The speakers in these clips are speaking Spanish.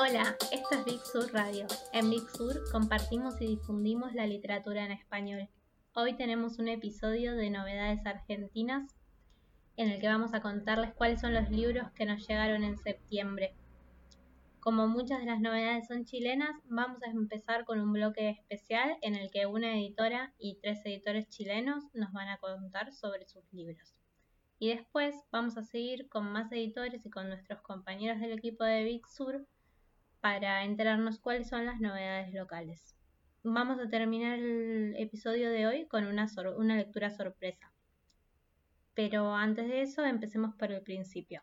Hola, esto es Big Sur Radio. En Big Sur compartimos y difundimos la literatura en español. Hoy tenemos un episodio de novedades argentinas en el que vamos a contarles cuáles son los libros que nos llegaron en septiembre. Como muchas de las novedades son chilenas, vamos a empezar con un bloque especial en el que una editora y tres editores chilenos nos van a contar sobre sus libros. Y después vamos a seguir con más editores y con nuestros compañeros del equipo de Big Sur para enterarnos cuáles son las novedades locales. Vamos a terminar el episodio de hoy con una, una lectura sorpresa. Pero antes de eso, empecemos por el principio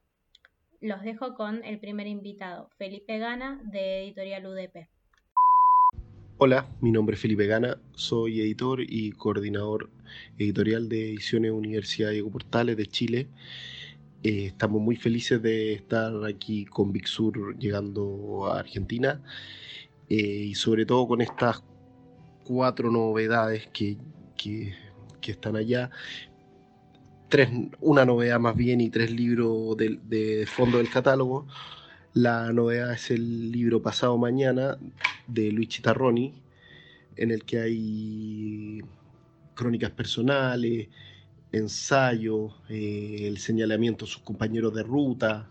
los dejo con el primer invitado, Felipe Gana, de Editorial UDP. Hola, mi nombre es Felipe Gana, soy editor y coordinador editorial de Ediciones Universidad Diego Portales de Chile. Eh, estamos muy felices de estar aquí con Big Sur llegando a Argentina eh, y sobre todo con estas cuatro novedades que, que, están allá, una novedad más bien y tres libros de, fondo del catálogo. La novedad es el libro Pasado Mañana de Luis Chitarroni, en el que hay crónicas personales, ensayos, eh, el señalamiento de sus compañeros de ruta,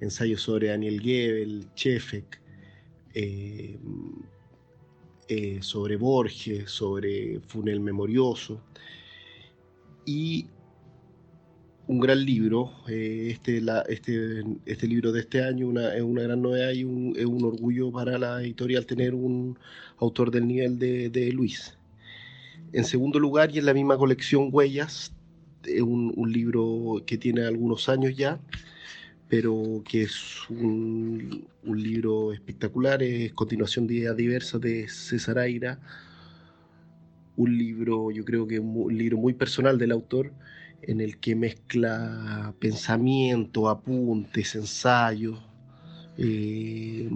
ensayos sobre Daniel Gebel, Chefek, eh, eh, sobre Borges, sobre Funel Memorioso. Y un gran libro. Eh, este, este, este, libro de este año es una gran novedad y un, es un orgullo para la editorial tener un autor del nivel de, Luis. En segundo lugar, y en la misma colección Huellas, es un, libro que tiene algunos años ya, pero que es un, libro espectacular, es continuación de Ideas Diversas de César Aira, un libro, yo creo que un libro muy personal del autor, en el que mezcla pensamiento, apuntes, ensayos. Eh,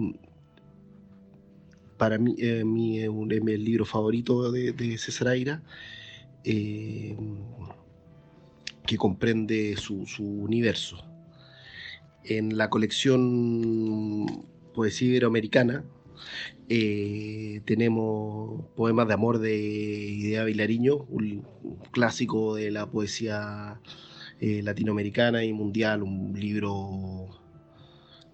para mí, eh, es, un, el libro favorito de, César Aira, eh, que comprende su, universo. En la colección Poesía Iberoamericana eh, tenemos poemas de amor de Idea Vilariño, un, clásico de la poesía eh, latinoamericana y mundial, un libro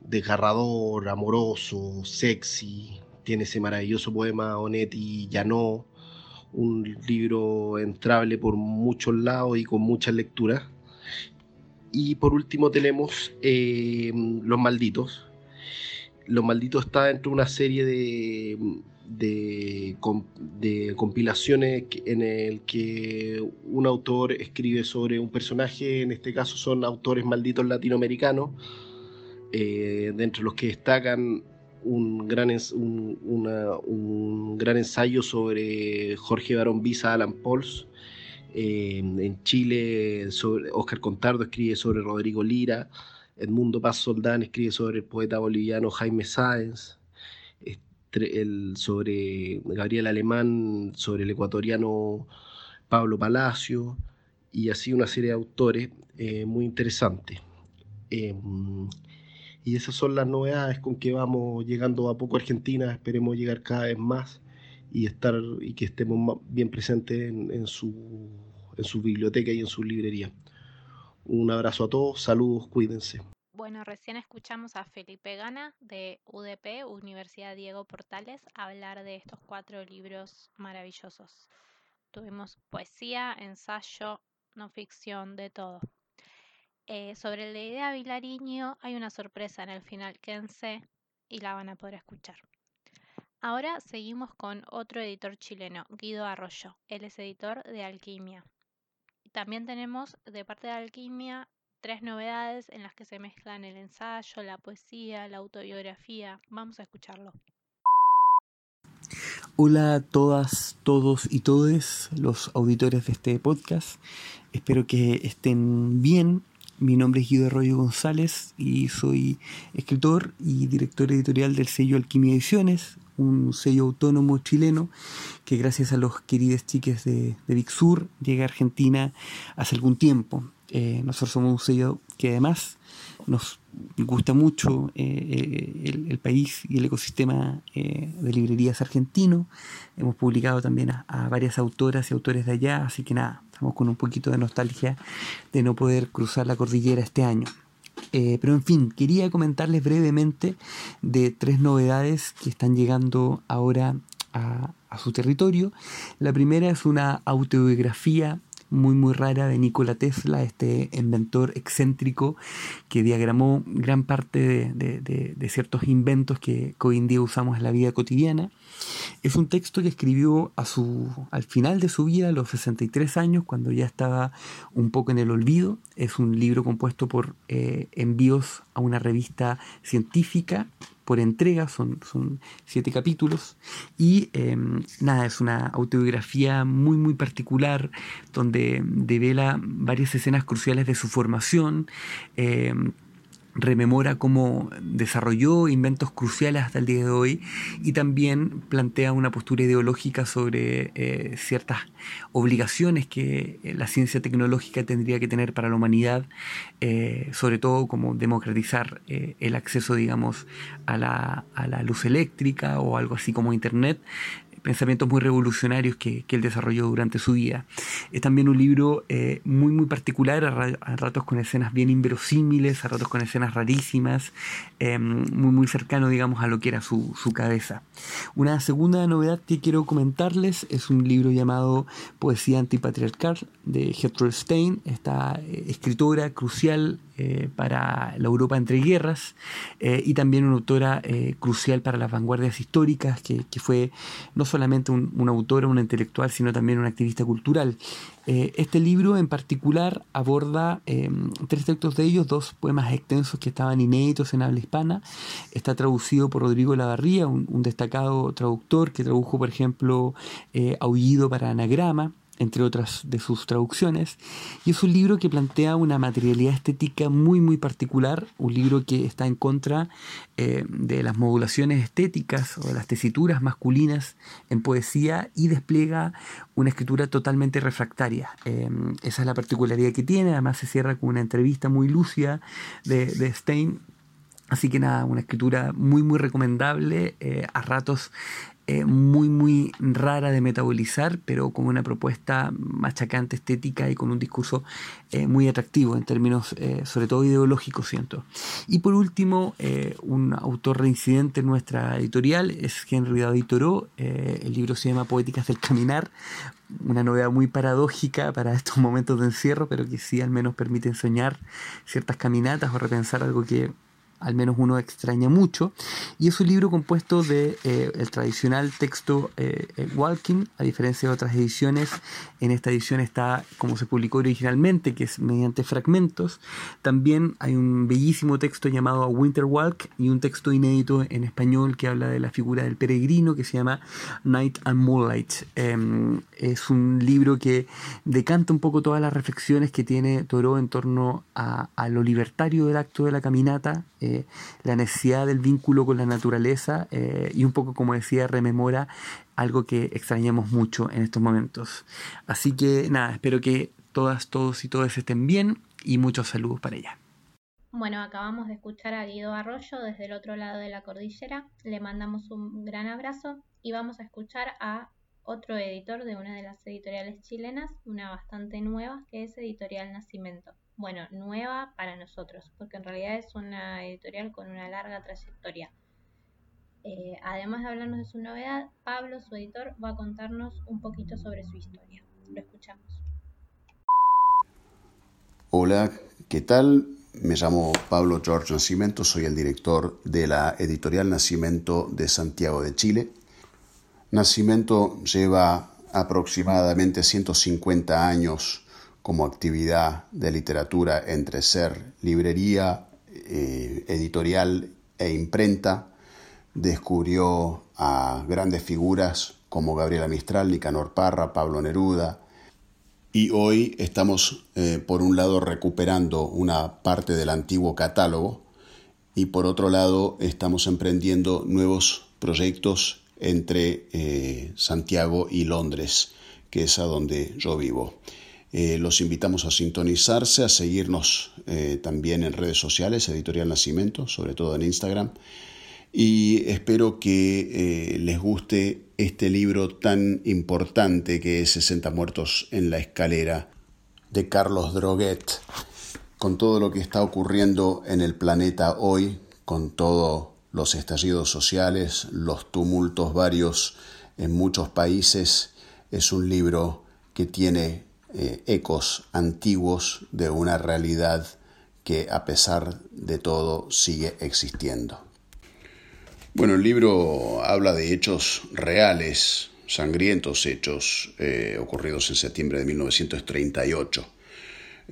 desgarrador, amoroso, sexy. Tiene ese maravilloso poema Onetti Llanó, un libro entrable por muchos lados y con muchas lecturas. Y por último tenemos eh, Los Malditos, lo Maldito está dentro de una serie de, de, compilaciones en el que un autor escribe sobre un personaje, en este caso son autores malditos latinoamericanos, eh, dentro de los que destacan un gran, un, gran ensayo sobre Jorge Barón Visa, Alan Pauls. Eh, en Chile, sobre, Oscar Contardo escribe sobre Rodrigo Lira. Edmundo Paz Soldán escribe sobre el poeta boliviano Jaime Sáenz, el, sobre Gabriel Alemán, sobre el ecuatoriano Pablo Palacio, y así una serie de autores eh, muy interesantes. Em, y esas son las novedades con que vamos llegando a poco a Argentina, esperemos llegar cada vez más y estar y que estemos bien presentes en, su, en su biblioteca y en su librería. Un abrazo a todos, saludos, cuídense. Bueno, recién escuchamos a Felipe Gana de UDP, Universidad Diego Portales, hablar de estos cuatro libros maravillosos. Tuvimos poesía, ensayo, no ficción, de todo. Eh, sobre la idea Vilariño hay una sorpresa en el final, quédense y la van a poder escuchar. Ahora seguimos con otro editor chileno, Guido Arroyo. Él es editor de Alquimia. También tenemos de parte de Alquimia tres novedades en las que se mezclan el ensayo, la poesía, la autobiografía. Vamos a escucharlo. Hola a todas, todos y todes los auditores de este podcast. Espero que estén bien. Mi nombre es Guido Arroyo González y soy escritor y director editorial del sello Alquimia Ediciones, un sello autónomo chileno que gracias a los queridos chiques de, de Sur llega a Argentina hace algún tiempo. Eh, nosotros somos un sello que además nos gusta mucho eh, el, país y el ecosistema de librerías argentino. Hemos publicado también a, varias autoras y autores de allá, así que nada, estamos con un poquito de nostalgia de no poder cruzar la cordillera este año. pero en fin, quería comentarles brevemente de tres novedades que están llegando ahora a, su territorio. La primera es una autobiografía muy muy rara de Nikola Tesla, este inventor excéntrico que diagramó gran parte de, ciertos inventos que, hoy en día usamos en la vida cotidiana. Es un texto que escribió a su, al final de su vida, a los 63 años, cuando ya estaba un poco en el olvido. Es un libro compuesto por eh, envíos a una revista científica por entrega, son, son siete capítulos. Y em, nada, es una autobiografía muy, muy particular, donde devela varias escenas cruciales de su formación. Em, rememora cómo desarrolló inventos cruciales hasta el día de hoy y también plantea una postura ideológica sobre eh, ciertas obligaciones que eh, la ciencia tecnológica tendría que tener para la humanidad, eh, sobre todo como democratizar el acceso, digamos, a la, a la luz eléctrica o algo así como Internet, pensamientos muy revolucionarios que, él desarrolló durante su vida. Es también un libro eh, muy, muy particular, a, ratos con escenas bien inverosímiles, a ratos con escenas rarísimas, em, muy, muy cercano, digamos, a lo que era su, cabeza. Una segunda novedad que quiero comentarles es un libro llamado Poesía antipatriarcal de Gertrude Stein, esta eh, escritora crucial eh, para la Europa entre guerras eh, y también una autora eh, crucial para las vanguardias históricas, que, fue no solamente un, una autora, una intelectual, sino también una activista cultural. este libro en particular aborda tres textos de ellos, dos poemas extensos que estaban inéditos en habla hispana. Está traducido por Rodrigo Lavarría, un, un destacado traductor que tradujo, por ejemplo, Aullido para Anagrama entre otras de sus traducciones, y es un libro que plantea una materialidad estética muy muy particular, un libro que está en contra eh, de las modulaciones estéticas o de las tesituras masculinas en poesía y despliega una escritura totalmente refractaria. Eh, esa es la particularidad que tiene, además se cierra con una entrevista muy lúcida de, Stein Así que nada, una escritura muy muy recomendable, eh, a ratos eh, muy, muy rara de metabolizar, pero con una propuesta machacante estética y con un discurso eh, muy atractivo en términos, eh, sobre todo ideológicos, siento. Y por último, un autor reincidente en nuestra editorial es Henry David Thoreau. el libro se llama Poéticas del Caminar, una novedad muy paradójica para estos momentos de encierro, pero que sí al menos permite soñar ciertas caminatas o repensar algo que al menos uno extraña mucho, y es un libro compuesto de eh, el tradicional texto eh, eh, Walking, a diferencia de otras ediciones, en esta edición está como se publicó originalmente, que es mediante fragmentos. También hay un bellísimo texto llamado Winter Walk y un texto inédito en español que habla de la figura del peregrino que se llama Night and Moonlight. Em, es un libro que decanta un poco todas las reflexiones que tiene Toro en torno a, lo libertario del acto de la caminata la necesidad del vínculo con la naturaleza eh, y un poco, como decía, rememora algo que extrañamos mucho en estos momentos. Así que nada, espero que todas, todos y todas estén bien y muchos saludos para ella. Bueno, acabamos de escuchar a Guido Arroyo desde el otro lado de la cordillera. Le mandamos un gran abrazo y vamos a escuchar a otro editor de una de las editoriales chilenas, una bastante nueva, que es Editorial Nacimiento bueno, nueva para nosotros, porque en realidad es una editorial con una larga trayectoria. Eh, además de hablarnos de su novedad, Pablo, su editor, va a contarnos un poquito sobre su historia. Lo escuchamos. Hola, ¿qué tal? Me llamo Pablo George Nacimiento, soy el director de la editorial Nacimiento de Santiago de Chile. Nacimiento lleva aproximadamente 150 años como actividad de literatura entre ser librería, eh, editorial e imprenta, descubrió a grandes figuras como Gabriela Mistral, Nicanor Parra, Pablo Neruda, y hoy estamos, eh, por un lado, recuperando una parte del antiguo catálogo y por otro lado, estamos emprendiendo nuevos proyectos entre eh, Santiago y Londres, que es a donde yo vivo. Eh, los invitamos a sintonizarse, a seguirnos eh, también en redes sociales, Editorial Nacimiento, sobre todo en Instagram. Y espero que les guste este libro tan importante que es 60 muertos en la escalera de Carlos Droguet, con todo lo que está ocurriendo en el planeta hoy, con todos los estallidos sociales, los tumultos varios en muchos países, es un libro que tiene eh, ecos antiguos de una realidad que a pesar de todo sigue existiendo. Bueno, el libro habla de hechos reales, sangrientos hechos eh, ocurridos en septiembre de 1938.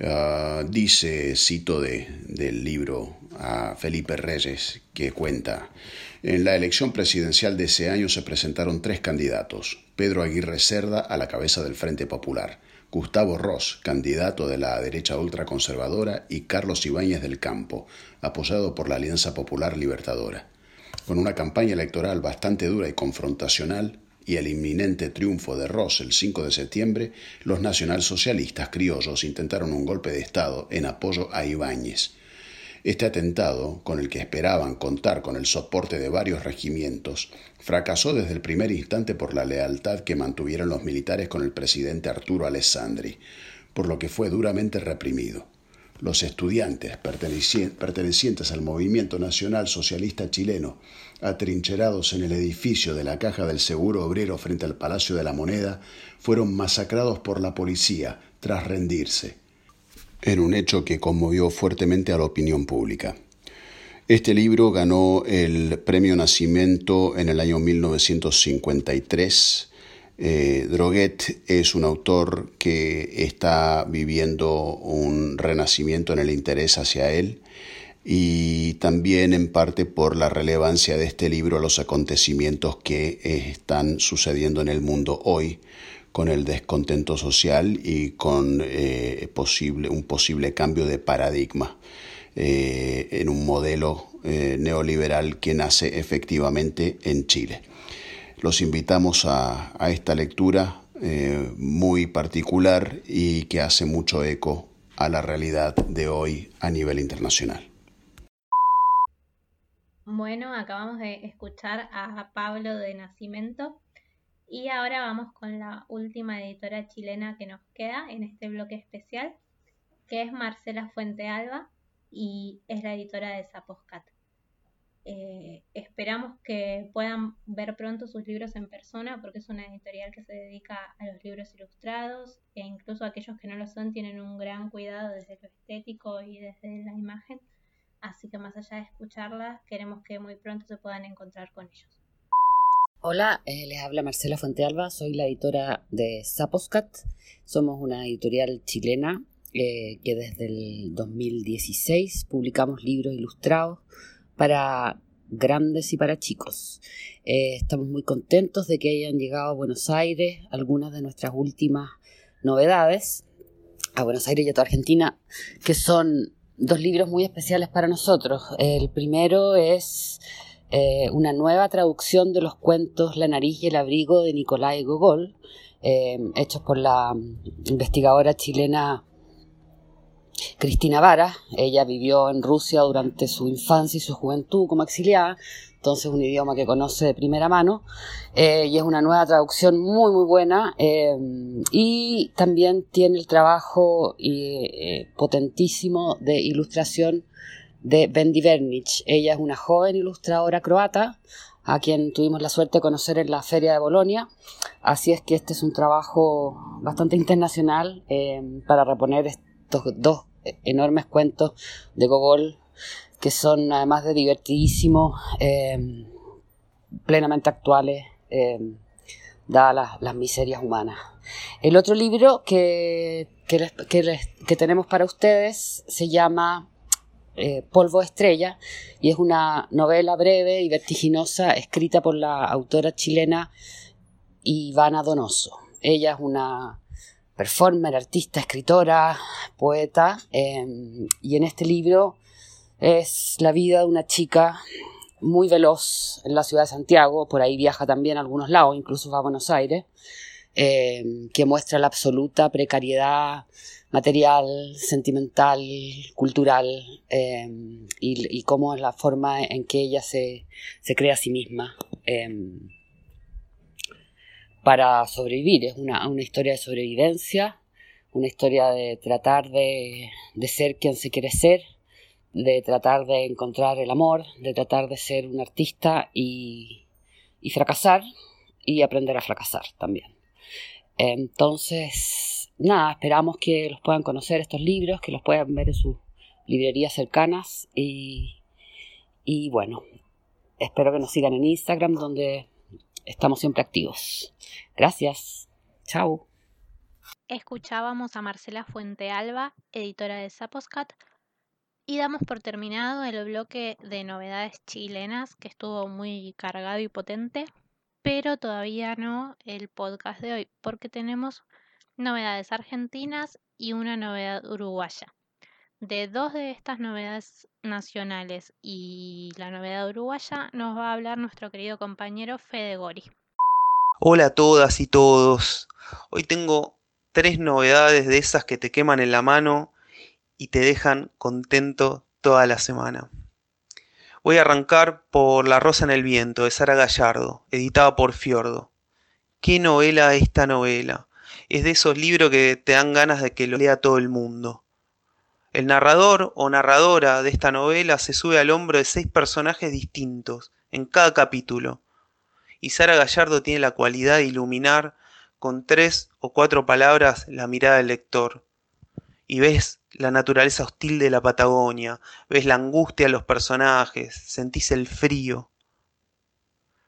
Ah, dice, cito de, del libro a Felipe Reyes, que cuenta, en la elección presidencial de ese año se presentaron tres candidatos, Pedro Aguirre Cerda a la cabeza del Frente Popular, Gustavo Ross, candidato de la derecha ultraconservadora, y Carlos Ibáñez del Campo, apoyado por la Alianza Popular Libertadora. Con una campaña electoral bastante dura y confrontacional, y el inminente triunfo de Ross el 5 de septiembre, los nacionalsocialistas criollos intentaron un golpe de Estado en apoyo a Ibáñez. Este atentado, con el que esperaban contar con el soporte de varios regimientos, fracasó desde el primer instante por la lealtad que mantuvieron los militares con el presidente Arturo Alessandri, por lo que fue duramente reprimido. Los estudiantes pertenecientes al Movimiento Nacional Socialista Chileno, atrincherados en el edificio de la Caja del Seguro Obrero frente al Palacio de la Moneda, fueron masacrados por la policía tras rendirse, en un hecho que conmovió fuertemente a la opinión pública. Este libro ganó el Premio Nacimiento en el año 1953 eh, Droguet es un autor que está viviendo un renacimiento en el interés hacia él y también en parte por la relevancia de este libro a los acontecimientos que están sucediendo en el mundo hoy con el descontento social y con eh, posible, un posible cambio de paradigma eh, en un modelo neoliberal que nace efectivamente en Chile los invitamos a, esta lectura eh, muy particular y que hace mucho eco a la realidad de hoy a nivel internacional. Bueno, acabamos de escuchar a Pablo de Nacimiento y ahora vamos con la última editora chilena que nos queda en este bloque especial, que es Marcela Fuente Alba y es la editora de Zaposcat. Eh, esperamos que puedan ver pronto sus libros en persona porque es una editorial que se dedica a los libros ilustrados e incluso aquellos que no lo son tienen un gran cuidado desde lo estético y desde la imagen. Así que más allá de escucharlas, queremos que muy pronto se puedan encontrar con ellos. Hola, eh, les habla Marcela Fuentealba, soy la editora de Zaposcat. Somos una editorial chilena eh, que desde el 2016 publicamos libros ilustrados para grandes y para chicos. Eh, estamos muy contentos de que hayan llegado a Buenos Aires algunas de nuestras últimas novedades, a Buenos Aires y a toda Argentina, que son dos libros muy especiales para nosotros. El primero es eh, una nueva traducción de los cuentos La nariz y el abrigo de Nicolai Gogol, eh, hechos por la investigadora chilena Cristina Vara, ella vivió en Rusia durante su infancia y su juventud como exiliada, entonces un idioma que conoce de primera mano, eh, y es una nueva traducción muy muy buena, y también tiene el trabajo potentísimo de ilustración de Bendy Vernich. Ella es una joven ilustradora croata, a quien tuvimos la suerte de conocer en la Feria de Bolonia, así es que este es un trabajo bastante internacional para reponer estos dos enormes cuentos de Gogol que son además de divertidísimos, em, plenamente actuales, em, dadas las, miserias humanas. El otro libro que, que, tenemos para ustedes se llama eh, Polvo Estrella y es una novela breve y vertiginosa escrita por la autora chilena Ivana Donoso. Ella es una performer, artista, escritora, poeta, em, y en este libro es la vida de una chica muy veloz en la ciudad de Santiago, por ahí viaja también a algunos lados, incluso va a Buenos Aires, eh, que muestra la absoluta precariedad material, sentimental, cultural eh, y, cómo es la forma en que ella se, crea a sí misma para sobrevivir. Es una, historia de sobrevivencia, una historia de tratar de, de ser quien se quiere ser de tratar de encontrar el amor, de tratar de ser un artista y, y fracasar y aprender a fracasar también. Entonces, nada, esperamos que los puedan conocer estos libros, que los puedan ver en sus librerías cercanas y, y bueno, espero que nos sigan en Instagram donde estamos siempre activos. Gracias. Chao. Escuchábamos a Marcela Fuente Alba, editora de Saposcat, y damos por terminado el bloque de novedades chilenas que estuvo muy cargado y potente, pero todavía no el podcast de hoy porque tenemos novedades argentinas y una novedad uruguaya. De dos de estas novedades nacionales y la novedad uruguaya nos va a hablar nuestro querido compañero Fede Gori. Hola a todas y todos. Hoy tengo tres novedades de esas que te queman en la mano y te dejan contento toda la semana. Voy a arrancar por La Rosa en el Viento de Sara Gallardo, editada por Fiordo. ¿Qué novela esta novela? Es de esos libros que te dan ganas de que lo lea todo el mundo. El narrador o narradora de esta novela se sube al hombro de seis personajes distintos en cada capítulo. Y Sara Gallardo tiene la cualidad de iluminar con tres o cuatro palabras la mirada del lector. Y ves la naturaleza hostil de la Patagonia, ves la angustia de los personajes, sentís el frío.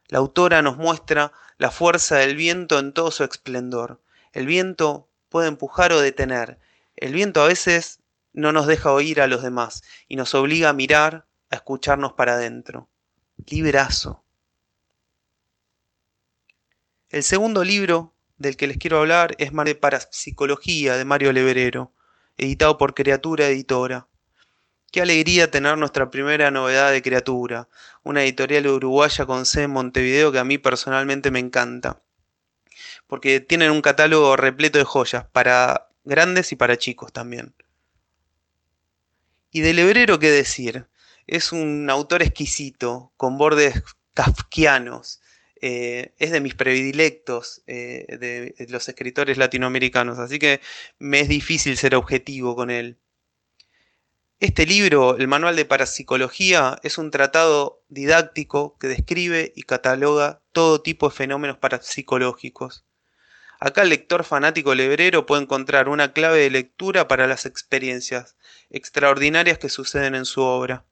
La autora nos muestra la fuerza del viento en todo su esplendor. El viento puede empujar o detener. El viento a veces no nos deja oír a los demás y nos obliga a mirar, a escucharnos para adentro. Librazo. El segundo libro del que les quiero hablar es Mar de Parapsicología de Mario Leverero editado por Criatura Editora. Qué alegría tener nuestra primera novedad de Criatura, una editorial uruguaya con sede en Montevideo que a mí personalmente me encanta, porque tienen un catálogo repleto de joyas, para grandes y para chicos también. Y del hebrero, ¿qué decir? Es un autor exquisito, con bordes kafkianos, eh, es de mis predilectos eh, de, los escritores latinoamericanos, así que me es difícil ser objetivo con él. Este libro, el Manual de Parapsicología, es un tratado didáctico que describe y cataloga todo tipo de fenómenos parapsicológicos. Acá el lector fanático lebrero puede encontrar una clave de lectura para las experiencias extraordinarias que suceden en su obra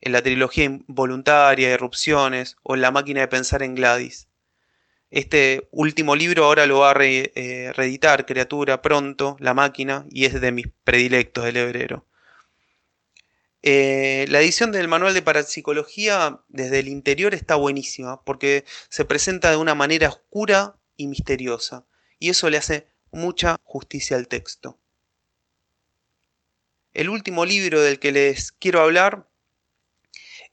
en la trilogía Involuntaria, Erupciones o en La máquina de pensar en Gladys. Este último libro ahora lo va a eh, reeditar Criatura pronto, La máquina, y es de mis predilectos del hebrero. Eh, la edición del manual de parapsicología desde el interior está buenísima porque se presenta de una manera oscura y misteriosa, y eso le hace mucha justicia al texto. El último libro del que les quiero hablar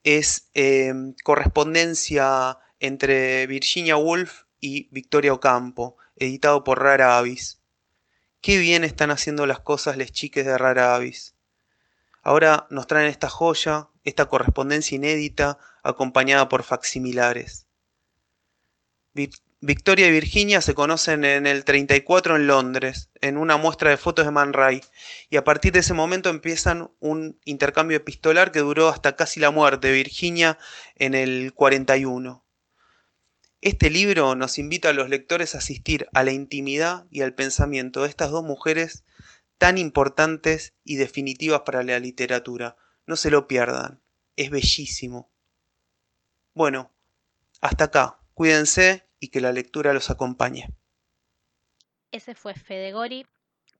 es em, correspondencia entre Virginia Woolf y Victoria Ocampo, editado por Rara Avis. Qué bien están haciendo las cosas les chiques de Rara Avis. Ahora nos traen esta joya, esta correspondencia inédita, acompañada por facsimilares. Victoria y Virginia se conocen en el 34 en Londres, en una muestra de fotos de Man Ray, y a partir de ese momento empiezan un intercambio epistolar que duró hasta casi la muerte de Virginia en el 41. Este libro nos invita a los lectores a asistir a la intimidad y al pensamiento de estas dos mujeres tan importantes y definitivas para la literatura. No se lo pierdan, es bellísimo. Bueno, hasta acá, cuídense y que la lectura los acompañe. Ese fue Fedegori.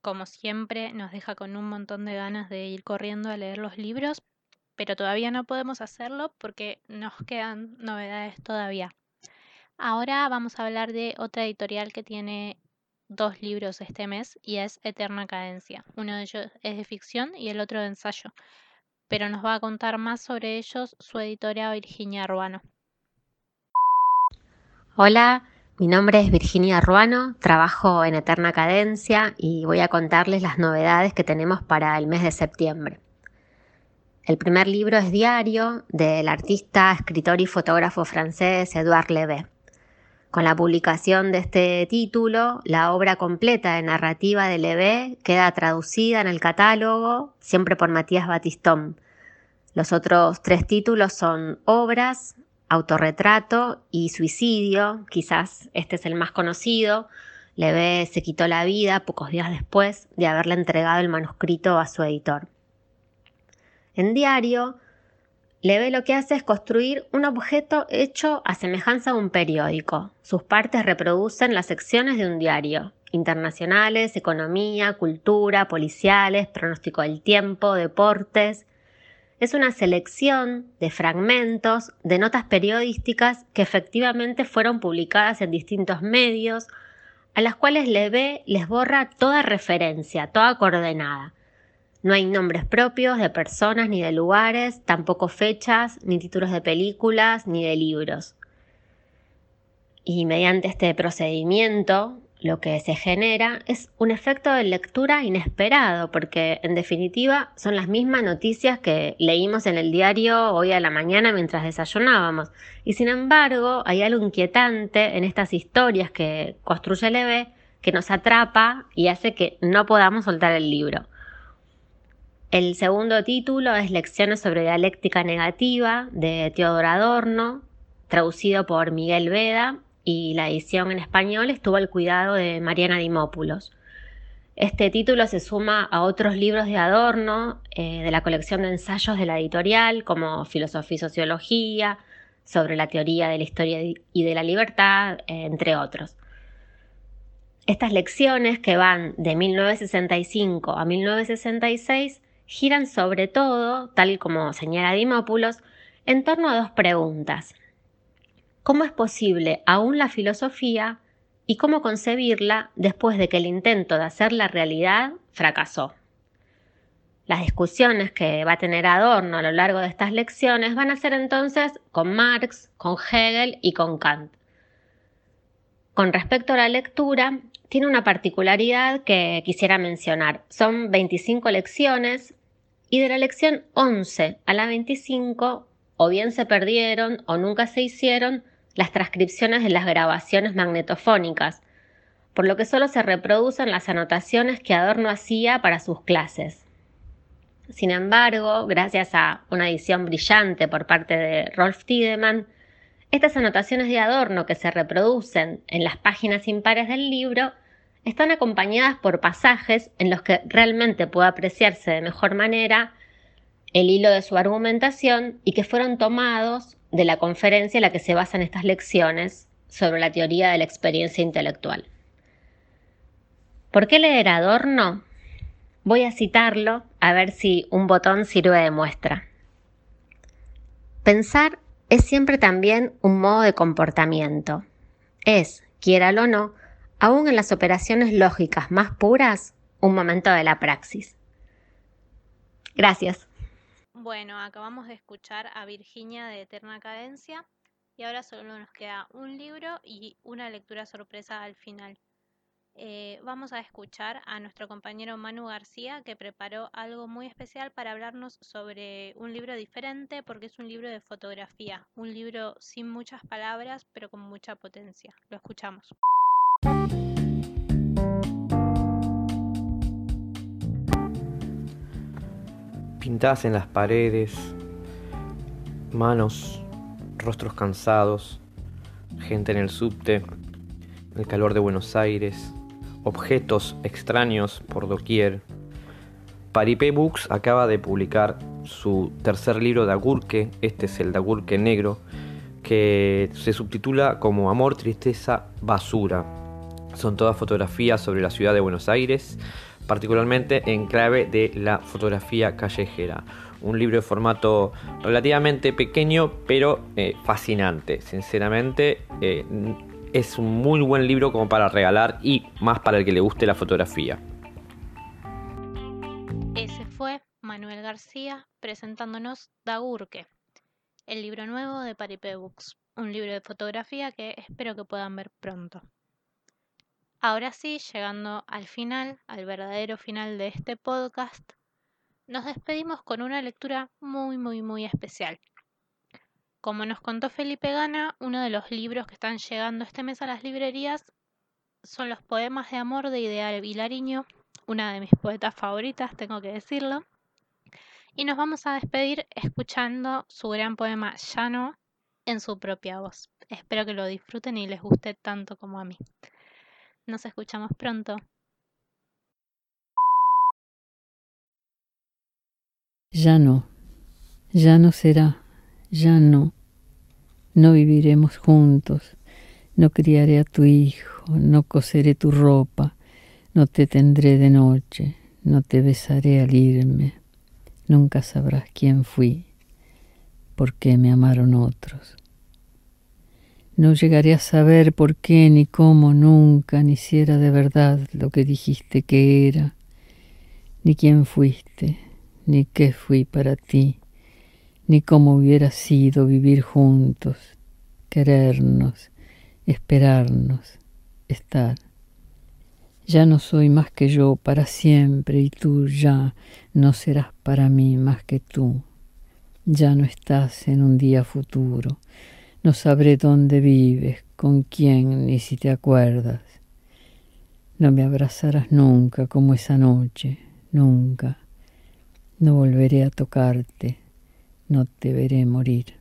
Como siempre, nos deja con un montón de ganas de ir corriendo a leer los libros, pero todavía no podemos hacerlo porque nos quedan novedades todavía. Ahora vamos a hablar de otra editorial que tiene dos libros este mes y es Eterna Cadencia. Uno de ellos es de ficción y el otro de ensayo, pero nos va a contar más sobre ellos su editora Virginia Ruano. Hola, Mi nombre es Virginia Ruano, trabajo en Eterna Cadencia y voy a contarles las novedades que tenemos para el mes de septiembre. El primer libro es Diario del artista, escritor y fotógrafo francés Edouard Levé. Con la publicación de este título, la obra completa de narrativa de Levé queda traducida en el catálogo, siempre por Matías Batistón. Los otros tres títulos son Obras, autorretrato y suicidio, quizás este es el más conocido. Levé se quitó la vida pocos días después de haberle entregado el manuscrito a su editor. En diario, Levé lo que hace es construir un objeto hecho a semejanza de un periódico. Sus partes reproducen las secciones de un diario, internacionales, economía, cultura, policiales, pronóstico del tiempo, deportes, es una selección de fragmentos de notas periodísticas que efectivamente fueron publicadas en distintos medios, a las cuales Levé les borra toda referencia, toda coordenada. No hay nombres propios de personas ni de lugares, tampoco fechas, ni títulos de películas, ni de libros. Y mediante este procedimiento, lo que se genera es un efecto de lectura inesperado, porque en definitiva son las mismas noticias que leímos en el diario hoy a la mañana mientras desayunábamos. Y sin embargo, hay algo inquietante en estas historias que construye Leve que nos atrapa y hace que no podamos soltar el libro. El segundo título es Lecciones sobre dialéctica negativa de Teodoro Adorno, traducido por Miguel Veda y la edición en español estuvo al cuidado de Mariana Dimópulos. Este título se suma a otros libros de Adorno eh, de la colección de ensayos de la editorial, como Filosofía y Sociología, sobre la teoría de la historia y de la libertad, eh, entre otros. Estas lecciones, que van de 1965 a 1966, giran sobre todo, tal como señala Dimópulos, en torno a dos preguntas cómo es posible aún la filosofía y cómo concebirla después de que el intento de hacerla realidad fracasó. Las discusiones que va a tener Adorno a lo largo de estas lecciones van a ser entonces con Marx, con Hegel y con Kant. Con respecto a la lectura, tiene una particularidad que quisiera mencionar. Son 25 lecciones y de la lección 11 a la 25 o bien se perdieron o nunca se hicieron las transcripciones de las grabaciones magnetofónicas, por lo que solo se reproducen las anotaciones que Adorno hacía para sus clases. Sin embargo, gracias a una edición brillante por parte de Rolf Tiedemann, estas anotaciones de Adorno que se reproducen en las páginas impares del libro están acompañadas por pasajes en los que realmente puede apreciarse de mejor manera el hilo de su argumentación y que fueron tomados de la conferencia en la que se basan estas lecciones sobre la teoría de la experiencia intelectual. ¿Por qué leer Adorno? Voy a citarlo a ver si un botón sirve de muestra. Pensar es siempre también un modo de comportamiento. Es, quiéralo o no, aún en las operaciones lógicas más puras, un momento de la praxis. Gracias. Bueno, acabamos de escuchar a Virginia de Eterna Cadencia y ahora solo nos queda un libro y una lectura sorpresa al final. Eh, vamos a escuchar a nuestro compañero Manu García que preparó algo muy especial para hablarnos sobre un libro diferente porque es un libro de fotografía, un libro sin muchas palabras pero con mucha potencia. Lo escuchamos. Pintadas en las paredes, manos, rostros cansados, gente en el subte, el calor de Buenos Aires, objetos extraños por doquier. Paripé Books acaba de publicar su tercer libro de Agurque, este es el de Agurque Negro, que se subtitula como Amor, Tristeza, Basura. Son todas fotografías sobre la ciudad de Buenos Aires, particularmente en clave de la fotografía callejera. Un libro de formato relativamente pequeño, pero eh, fascinante. Sinceramente, eh, es un muy buen libro como para regalar y más para el que le guste la fotografía. Ese fue Manuel García presentándonos Dagurque, el libro nuevo de Paripé Books. un libro de fotografía que espero que puedan ver pronto. Ahora sí, llegando al final, al verdadero final de este podcast, nos despedimos con una lectura muy, muy, muy especial. Como nos contó Felipe Gana, uno de los libros que están llegando este mes a las librerías son los poemas de amor de Ideal Vilariño, una de mis poetas favoritas, tengo que decirlo. Y nos vamos a despedir escuchando su gran poema Llano en su propia voz. Espero que lo disfruten y les guste tanto como a mí. Nos escuchamos pronto. Ya no, ya no será, ya no. No viviremos juntos, no criaré a tu hijo, no coseré tu ropa, no te tendré de noche, no te besaré al irme. Nunca sabrás quién fui, por qué me amaron otros. No llegaré a saber por qué ni cómo nunca, ni si era de verdad lo que dijiste que era, ni quién fuiste, ni qué fui para ti ni cómo hubiera sido vivir juntos, querernos, esperarnos, estar. Ya no soy más que yo para siempre y tú ya no serás para mí más que tú. Ya no estás en un día futuro, no sabré dónde vives, con quién, ni si te acuerdas. No me abrazarás nunca como esa noche, nunca. No volveré a tocarte no te veré morir.